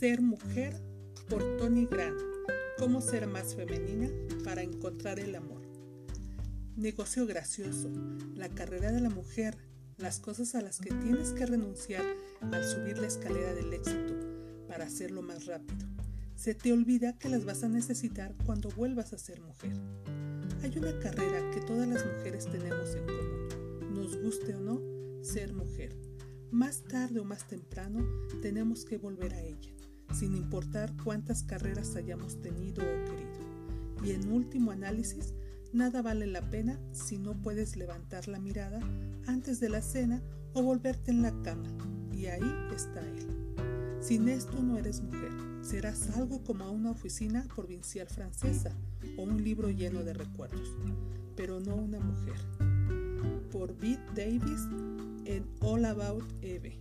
Ser mujer por Tony Grant. Cómo ser más femenina para encontrar el amor. Negocio gracioso. La carrera de la mujer. Las cosas a las que tienes que renunciar al subir la escalera del éxito para hacerlo más rápido. Se te olvida que las vas a necesitar cuando vuelvas a ser mujer. Hay una carrera que todas las mujeres tenemos en común. Nos guste o no, ser mujer. Más tarde o más temprano tenemos que volver a ella sin importar cuántas carreras hayamos tenido o querido. Y en último análisis, nada vale la pena si no puedes levantar la mirada antes de la cena o volverte en la cama. Y ahí está él. Sin esto no eres mujer. Serás algo como una oficina provincial francesa o un libro lleno de recuerdos, pero no una mujer. Por Bette Davis en All About Eve.